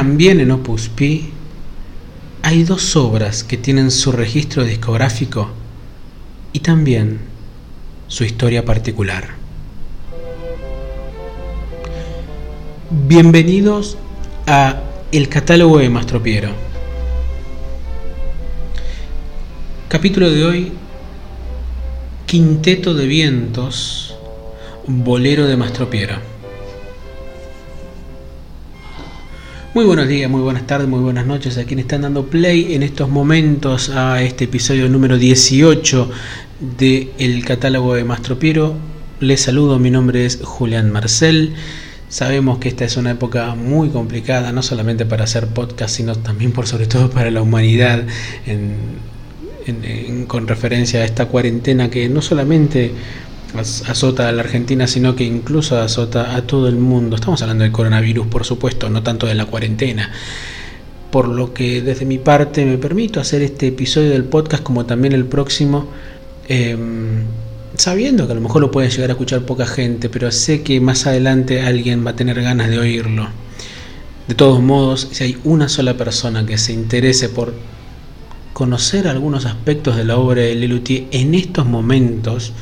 También en Opus Pi hay dos obras que tienen su registro discográfico y también su historia particular. Bienvenidos a El catálogo de Mastropiero. Capítulo de hoy, Quinteto de Vientos, Bolero de Mastropiero. Muy buenos días, muy buenas tardes, muy buenas noches a quienes están dando play en estos momentos a este episodio número 18 de El catálogo de Mastropiero. Les saludo, mi nombre es Julián Marcel. Sabemos que esta es una época muy complicada, no solamente para hacer podcast, sino también por sobre todo para la humanidad, con referencia a esta cuarentena que no solamente azota a la Argentina, sino que incluso azota a todo el mundo. Estamos hablando del coronavirus, por supuesto, no tanto de la cuarentena. Por lo que desde mi parte me permito hacer este episodio del podcast como también el próximo, em, sabiendo que a lo mejor lo puede llegar a escuchar poca gente, pero sé que más adelante alguien va a tener ganas de oírlo. De todos modos, si hay una sola persona que se interese por conocer algunos aspectos de la obra de Lelutier en estos momentos,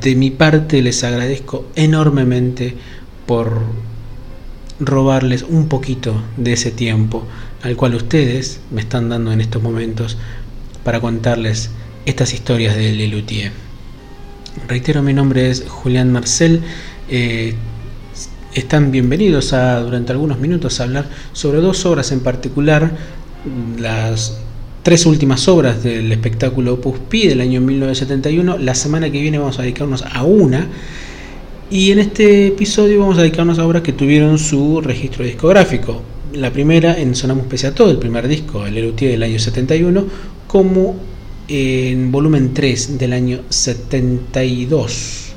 de mi parte les agradezco enormemente por robarles un poquito de ese tiempo al cual ustedes me están dando en estos momentos para contarles estas historias de Lelutier. Reitero, mi nombre es Julián Marcel. Eh, están bienvenidos a durante algunos minutos a hablar sobre dos obras en particular, las tres últimas obras del espectáculo Opus Pi del año 1971. La semana que viene vamos a dedicarnos a una. Y en este episodio vamos a dedicarnos a obras que tuvieron su registro discográfico. La primera en Sonamos Pese a Todo, el primer disco, el Elutier del año 71, como en volumen 3 del año 72.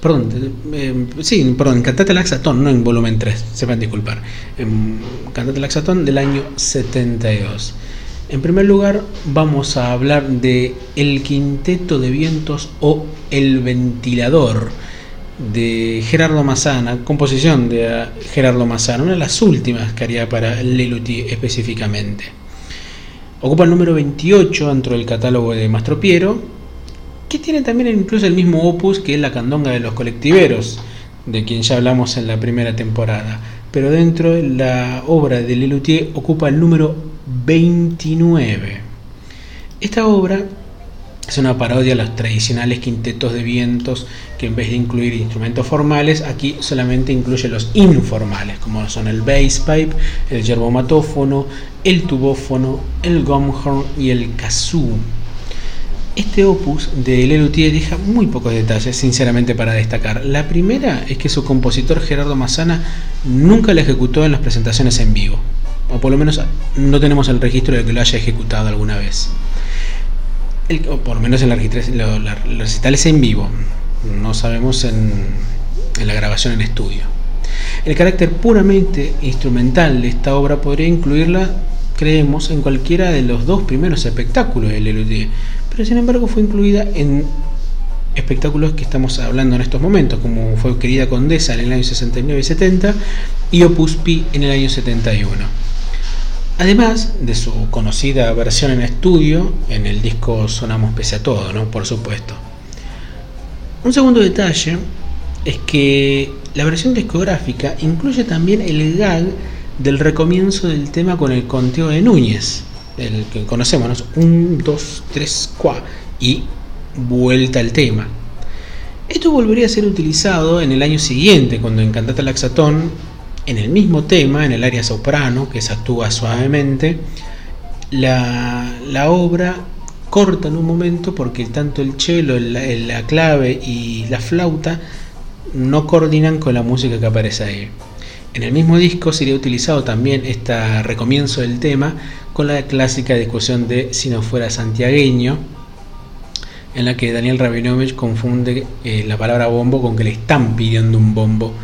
Perdón, eh, sí, perdón, Cantate Laxatón, no en volumen 3, se van a disculpar. En Cantate Laxatón del año 72. En primer lugar, vamos a hablar de El Quinteto de Vientos o El Ventilador de Gerardo Massana, composición de Gerardo Massana, una de las últimas que haría para Leluti específicamente. Ocupa el número 28 dentro del catálogo de Mastropiero, que tiene también incluso el mismo opus que es la Candonga de los Colectiveros, de quien ya hablamos en la primera temporada. Pero dentro de la obra de Lelutier ocupa el número 29. Esta obra es una parodia a los tradicionales quintetos de vientos que en vez de incluir instrumentos formales, aquí solamente incluye los informales, como son el bass pipe, el yerbomatófono, el tubófono, el gomhorn y el kazoo. Este opus de Lelutier deja muy pocos detalles, sinceramente, para destacar. La primera es que su compositor Gerardo Massana nunca la ejecutó en las presentaciones en vivo o por lo menos no tenemos el registro de que lo haya ejecutado alguna vez. o por lo menos en la, los recitales en vivo, no sabemos en, en la grabación en estudio. El carácter puramente instrumental de esta obra podría incluirla, creemos, en cualquiera de los dos primeros espectáculos del Elodie, pero sin embargo fue incluida en espectáculos que estamos hablando en estos momentos, como fue Querida Condesa en el año 69 y 70 y Opus Pi en el año 71 Además de su conocida versión en estudio, en el disco Sonamos Pese a Todo, ¿no? Por supuesto. Un segundo detalle es que la versión discográfica incluye también el gag del recomienzo del tema con el conteo de Núñez, el que conocemos, 1, 2, 3, 4 y vuelta al tema. Esto volvería a ser utilizado en el año siguiente, cuando en Cantata Laxatón en el mismo tema, en el área soprano, que se actúa suavemente, la, obra corta en un momento porque tanto el cello, la, clave y la flauta no coordinan con la música que aparece ahí. En el mismo disco sería utilizado también este recomienzo del tema con la clásica discusión de Si no fuera santiagueño, en la que Daniel Rabinovich confunde eh, la palabra bombo con que le están pidiendo un bombo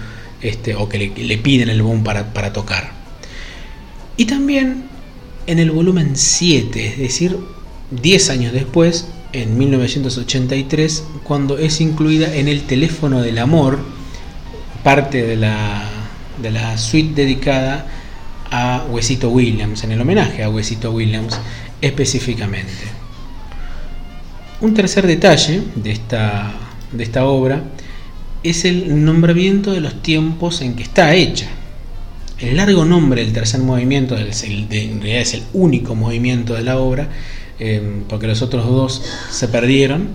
este, o que le, piden el boom para, para tocar. Y también en el volumen 7, es decir, 10 años después, en 1983, cuando es incluida en el teléfono del amor, parte de la, de la suite dedicada a Huesito Williams, en el homenaje a Huesito Williams específicamente. Un tercer detalle de esta, de esta obra es el nombramiento de los tiempos en que está hecha. El largo nombre del tercer movimiento, en realidad es el único movimiento de la obra, eh, porque los otros dos se perdieron,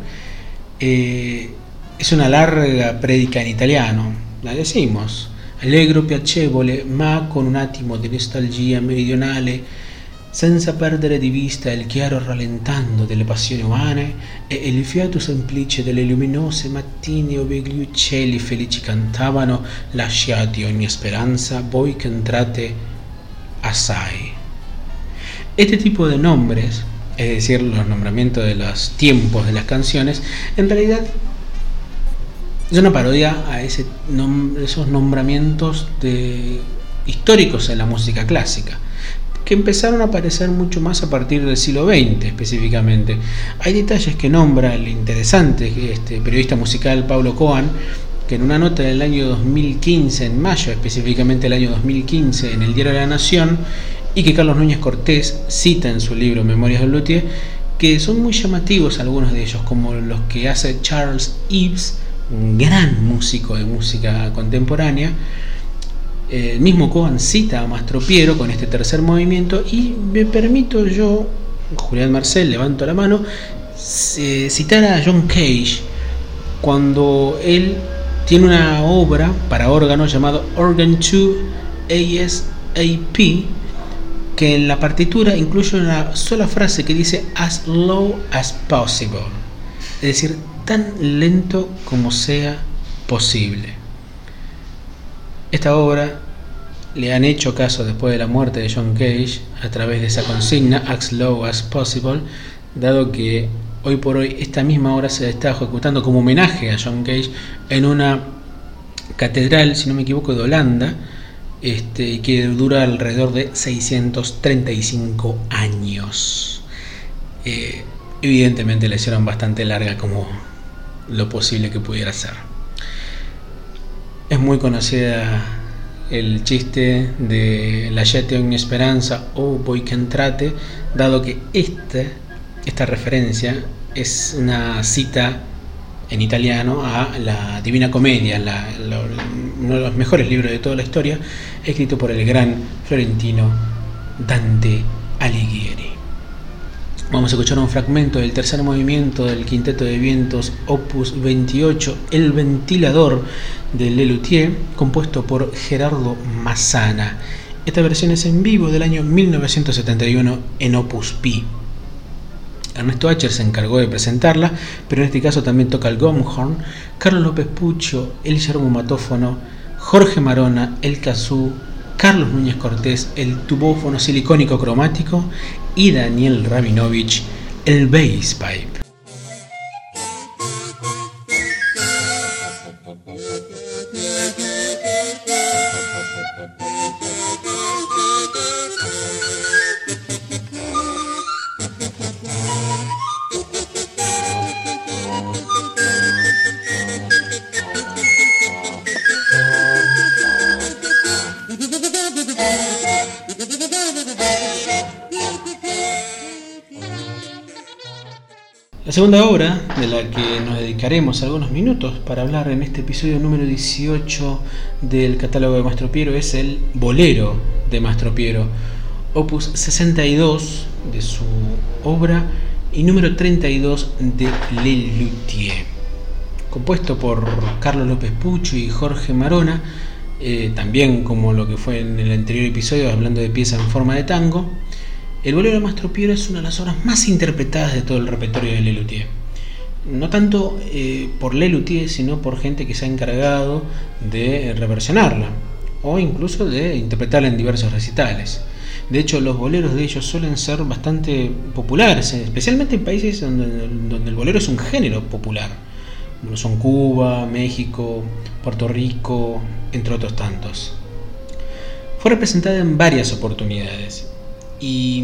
eh, es una larga prédica en italiano, la decimos, allegro piacevole, ma con un attimo di nostalgia meridionale, senza perdere di vista il chiaro rallentando delle passioni umane e il fiato semplice delle luminose mattine ove gli uccelli felici cantavano, lasciati ogni speranza, voi che entrate assai. Este tipo de nombres, es decir, los nombramientos de los tiempos de las canciones, en realidad es una parodia a ese esos nombramientos de, históricos en la música clásica, que empezaron a aparecer mucho más a partir del siglo XX específicamente. Hay detalles que nombra el interesante este periodista musical Pablo Coan, que en una nota del año 2015, en mayo específicamente el año 2015, en el Diario de la Nación, y que Carlos Núñez Cortés cita en su libro Memorias de Luthier, que son muy llamativos algunos de ellos, como los que hace Charles Ives, un gran músico de música contemporánea. El mismo Cohen cita a Mastro Piero con este tercer movimiento y me permito yo, Julián Marcel, levanto la mano, citar a John Cage cuando él tiene una obra para órgano llamado Organ 2 ASAP que en la partitura incluye una sola frase que dice as low as possible, es decir, tan lento como sea posible. Esta obra le han hecho caso después de la muerte de John Cage a través de esa consigna, as slow as possible, dado que hoy por hoy esta misma obra se está ejecutando como homenaje a John Cage en una catedral, si no me equivoco, de Holanda, este, que dura alrededor de 635 años. Eh, evidentemente la hicieron bastante larga como lo posible que pudiera ser. Es muy conocida el chiste de la Yete Ogni Esperanza o Voy que entrate, dado que esta referencia es una cita en italiano a la Divina Comedia, uno de los mejores libros de toda la historia, escrito por el gran florentino Dante Alighieri. Vamos a escuchar un fragmento del tercer movimiento del Quinteto de Vientos Opus 28, El Ventilador de Lelutier, compuesto por Gerardo Massana. Esta versión es en vivo del año 1971 en Opus Pi. Ernesto Acher se encargó de presentarla, pero en este caso también toca el gomhorn, Carlos López Pucho, el yermomatófono, Jorge Marona, el kazoo, Carlos Núñez Cortés, el tubófono silicónico cromático y Daniel Rabinovich, el bass pipe. La segunda obra, de la que nos dedicaremos algunos minutos para hablar en este episodio número 18 del catálogo de Mastro Piero, es el Bolero de Mastro Piero, opus 62 de su obra y número 32 de Le Luthier. Compuesto por Carlos López Pucho y Jorge Marona, eh, también como lo que fue en el anterior episodio hablando de pieza en forma de tango, el bolero de Mastro Piero es una de las obras más interpretadas de todo el repertorio de Lelutier. No tanto eh, por Lelutier, sino por gente que se ha encargado de reversionarla o incluso de interpretarla en diversos recitales. De hecho, los boleros de ellos suelen ser bastante populares, especialmente en países donde, donde el bolero es un género popular, como son Cuba, México, Puerto Rico, entre otros tantos. Fue representada en varias oportunidades y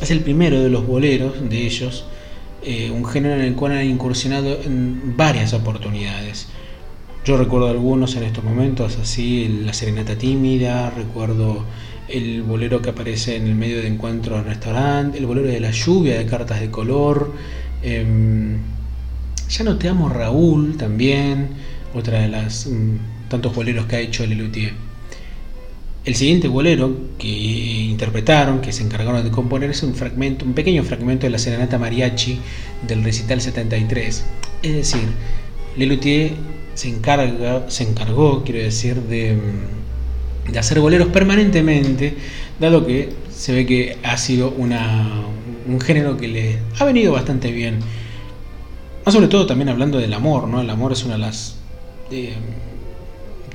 es el primero de los boleros de ellos, eh, un género en el cual han incursionado en varias oportunidades. Yo recuerdo algunos en estos momentos, así La Serenata Tímida, recuerdo el bolero que aparece en el medio de encuentro en restaurante, el bolero de la lluvia de cartas de color. Em, ya no te amo Raúl también, otra de las mm, tantos boleros que ha hecho Lelutier. El siguiente bolero que interpretaron, que se encargaron de componer, es un fragmento, un pequeño fragmento de la serenata mariachi del recital 73. Es decir, Lelutier se encarga, se encargó, quiero decir, de mm, de hacer boleros permanentemente, dado que se ve que ha sido una, un género que le ha venido bastante bien. Más sobre todo también hablando del amor, ¿no? El amor es uno de los eh,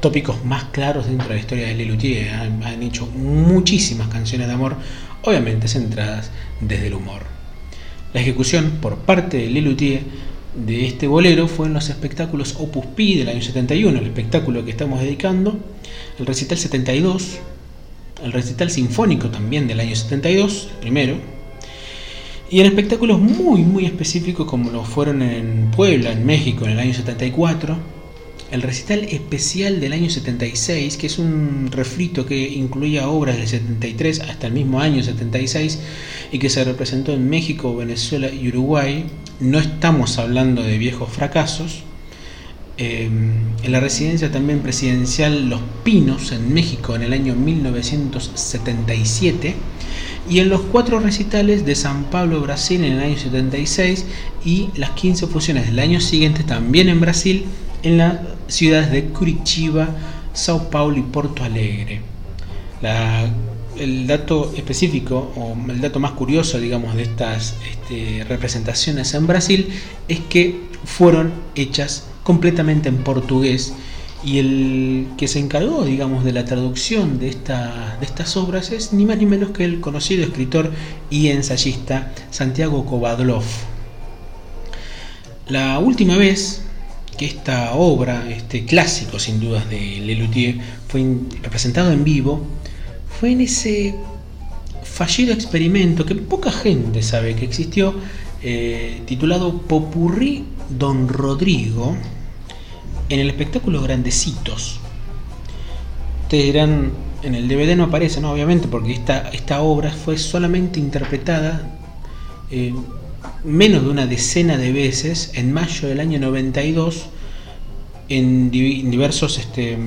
tópicos más claros dentro de la historia de Lelutier. Han, han hecho muchísimas canciones de amor, obviamente centradas desde el humor. La ejecución por parte de Lelutier de este bolero fue en los espectáculos Opus Pi del año 71, el espectáculo que estamos dedicando, el recital 72, el recital sinfónico también del año 72, primero, y en espectáculos muy, muy específicos como lo fueron en Puebla, en México, en el año 74, el recital especial del año 76, que es un refrito que incluía obras del 73 hasta el mismo año 76 y que se representó en México, Venezuela y Uruguay. No estamos hablando de viejos fracasos. Em, en la residencia también presidencial Los Pinos en México en el año 1977 y en los cuatro recitales de San Pablo, Brasil en el año 76 y las 15 fusiones del año siguiente también en Brasil en las ciudades de Curitiba, Sao Paulo y Porto Alegre. el dato específico o el dato más curioso, digamos, de estas este, representaciones en Brasil es que fueron hechas completamente en portugués y el que se encargó, digamos, de la traducción de, esta, de estas obras es ni más ni menos que el conocido escritor y ensayista Santiago Kovadlov. La última vez que esta obra, este clásico sin dudas de Lelutier, fue representado en vivo, fue en ese fallido experimento que poca gente sabe que existió, eh, titulado Popurrí Don Rodrigo, en el espectáculo Grandecitos. Ustedes dirán, en el DVD no aparece, no, obviamente, porque esta, esta obra fue solamente interpretada eh, menos de una decena de veces en mayo del año 92 en diversos este,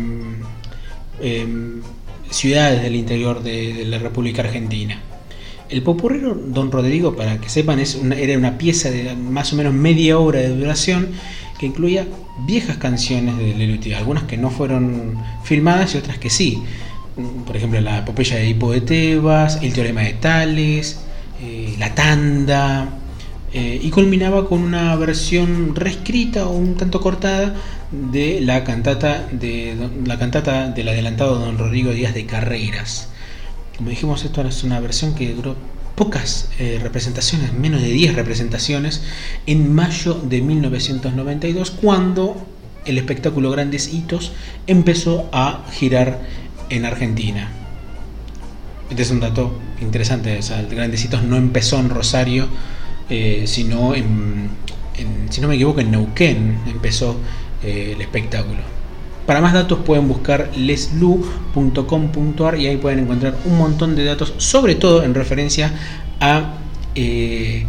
em, ciudades del interior de, la República Argentina. El popurrero Don Rodrigo, para que sepan, es era una pieza de más o menos media hora de duración que incluía viejas canciones de Lelutier, algunas que no fueron filmadas y otras que sí. Por ejemplo, la epopeya de Hipo de Tebas, el teorema de Tales, eh, la tanda, eh, y culminaba con una versión reescrita o un tanto cortada de la cantata de la cantata del adelantado don Rodrigo Díaz de Carreras. Como dijimos, esto es una versión que duró pocas eh, representaciones, menos de 10 representaciones, en mayo de 1992, cuando el espectáculo Grandes Hitos empezó a girar en Argentina. Este es un dato interesante, o Grandes Hitos no empezó en Rosario, eh, sino si no me equivoco, en Neuquén empezó eh, el espectáculo. Para más datos pueden buscar leslu.com.ar y ahí pueden encontrar un montón de datos, sobre todo en referencia a eh,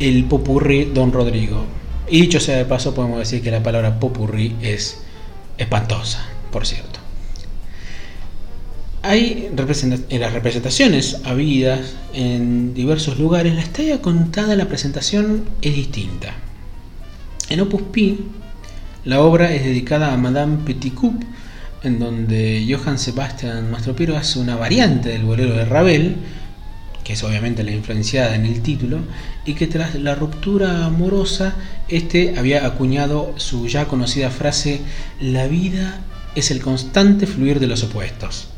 el popurrí Don Rodrigo. Y dicho sea de paso, podemos decir que la palabra popurrí es espantosa, por cierto. Hay en las representaciones habidas en diversos lugares, la historia contada en la presentación es distinta. En Opus Pi, la obra es dedicada a Madame Petitcoup, en donde Johann Sebastian Mastropiero hace una variante del bolero de Ravel, que es obviamente la influenciada en el título, y que tras la ruptura amorosa, este había acuñado su ya conocida frase: La vida es el constante fluir de los opuestos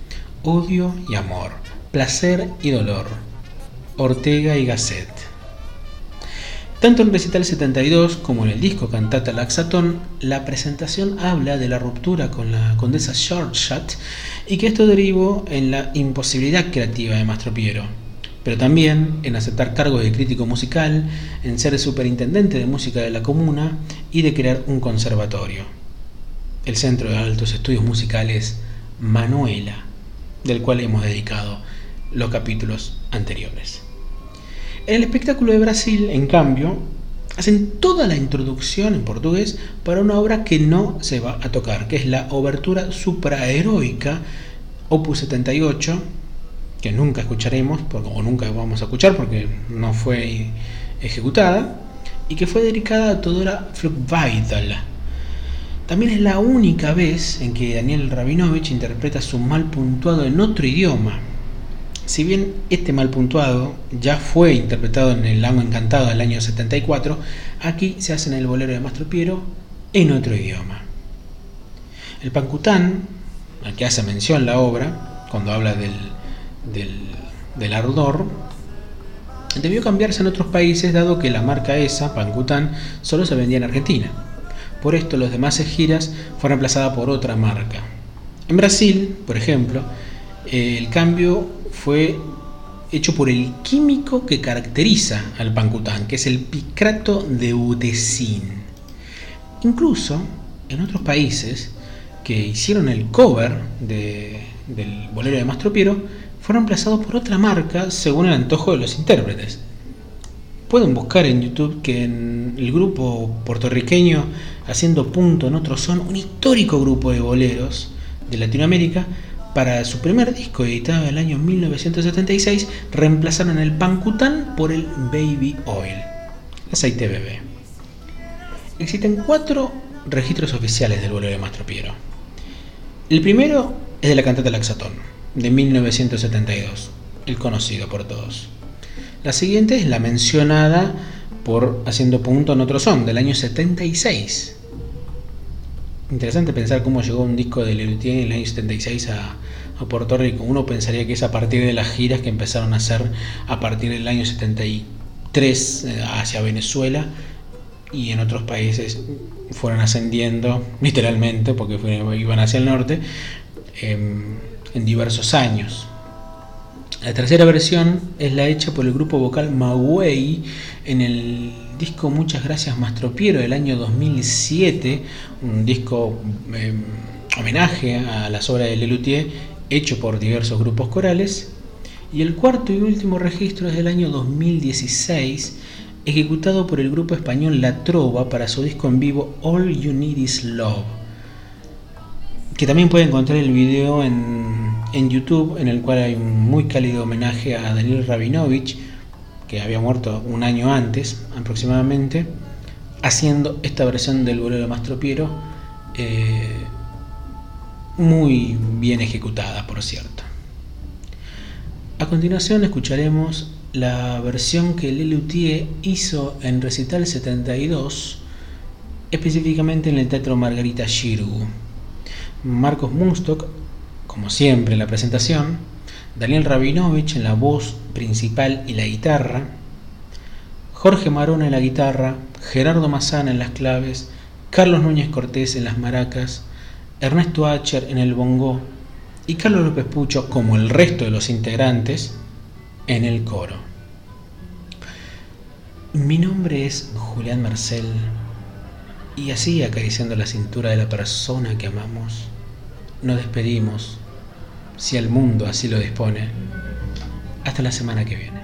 odio y amor, placer y dolor, Ortega y Gasset. Tanto en Recital 72 como en el disco Cantata Laxatón, la presentación habla de la ruptura con la condesa Shortshot y que esto derivó en la imposibilidad creativa de Mastropiero, pero también en aceptar cargos de crítico musical, en ser superintendente de música de la comuna y de crear un conservatorio. El Centro de Altos Estudios Musicales Manuela del cual hemos dedicado los capítulos anteriores. En el espectáculo de Brasil, en cambio, hacen toda la introducción en portugués para una obra que no se va a tocar, que es la obertura supraheroica, opus 78, que nunca escucharemos, o nunca vamos a escuchar porque no fue ejecutada, y que fue dedicada a Todora Flugweidel. También es la única vez en que Daniel Rabinovich interpreta su mal puntuado en otro idioma, si bien este mal puntuado ya fue interpretado en El Lago Encantado del año 74, aquí se hace en el bolero de Mastro Piero en otro idioma. El Pancután, al que hace mención la obra, cuando habla del, del, ardor, debió cambiarse en otros países dado que la marca esa, Pancután, solo se vendía en Argentina. Por esto los demás giras fueron reemplazadas por otra marca. En Brasil, por ejemplo, el cambio fue hecho por el químico que caracteriza al pancután, que es el picrato de utecin. Incluso en otros países que hicieron el cover del bolero de Mastro Piero, fueron reemplazados por otra marca según el antojo de los intérpretes. Pueden buscar en YouTube que en el grupo puertorriqueño Haciendo Punto en Otro Son, un histórico grupo de boleros de Latinoamérica, para su primer disco editado en el año 1976, reemplazaron el Pancután por el Baby Oil, aceite bebé. Existen cuatro registros oficiales del vuelo de Mastro Piero. El primero es de la cantata Laxatón, de 1972, el conocido por todos. La siguiente es la mencionada por Haciendo Punto en Otro Son, del año 76, Interesante pensar cómo llegó un disco de Lelutier en el año 76 a, Puerto Rico. Uno pensaría que es a partir de las giras que empezaron a hacer a partir del año 73 eh, hacia Venezuela y en otros países fueron ascendiendo, literalmente, porque iban hacia el norte, em, en diversos años. La tercera versión es la hecha por el grupo vocal Maguey en el disco Muchas Gracias Mastropiero del año 2007, un disco em, homenaje a las obras de Lelutier hecho por diversos grupos corales. Y el cuarto y último registro es del año 2016, ejecutado por el grupo español La Trova para su disco en vivo All You Need Is Love. Que también puede encontrar el video en, en YouTube, en el cual hay un muy cálido homenaje a Daniel Rabinovich que había muerto un año antes aproximadamente, haciendo esta versión del bolero de Mastro Piero, eh, muy bien ejecutada, por cierto. A continuación escucharemos la versión que Lelutier hizo en Recital 72, específicamente en el Teatro Margarita Giroux. Marcos Munstock, como siempre en la presentación, Daniel Rabinovich en la voz principal y la guitarra, Jorge Marona en la guitarra, Gerardo Mazana en las claves, Carlos Núñez Cortés en las maracas, Ernesto Acher en el bongo y Carlos López Pucho, como el resto de los integrantes, en el coro. Mi nombre es Julián Marcel y así acariciando la cintura de la persona que amamos, nos despedimos si el mundo así lo dispone. Hasta la semana que viene.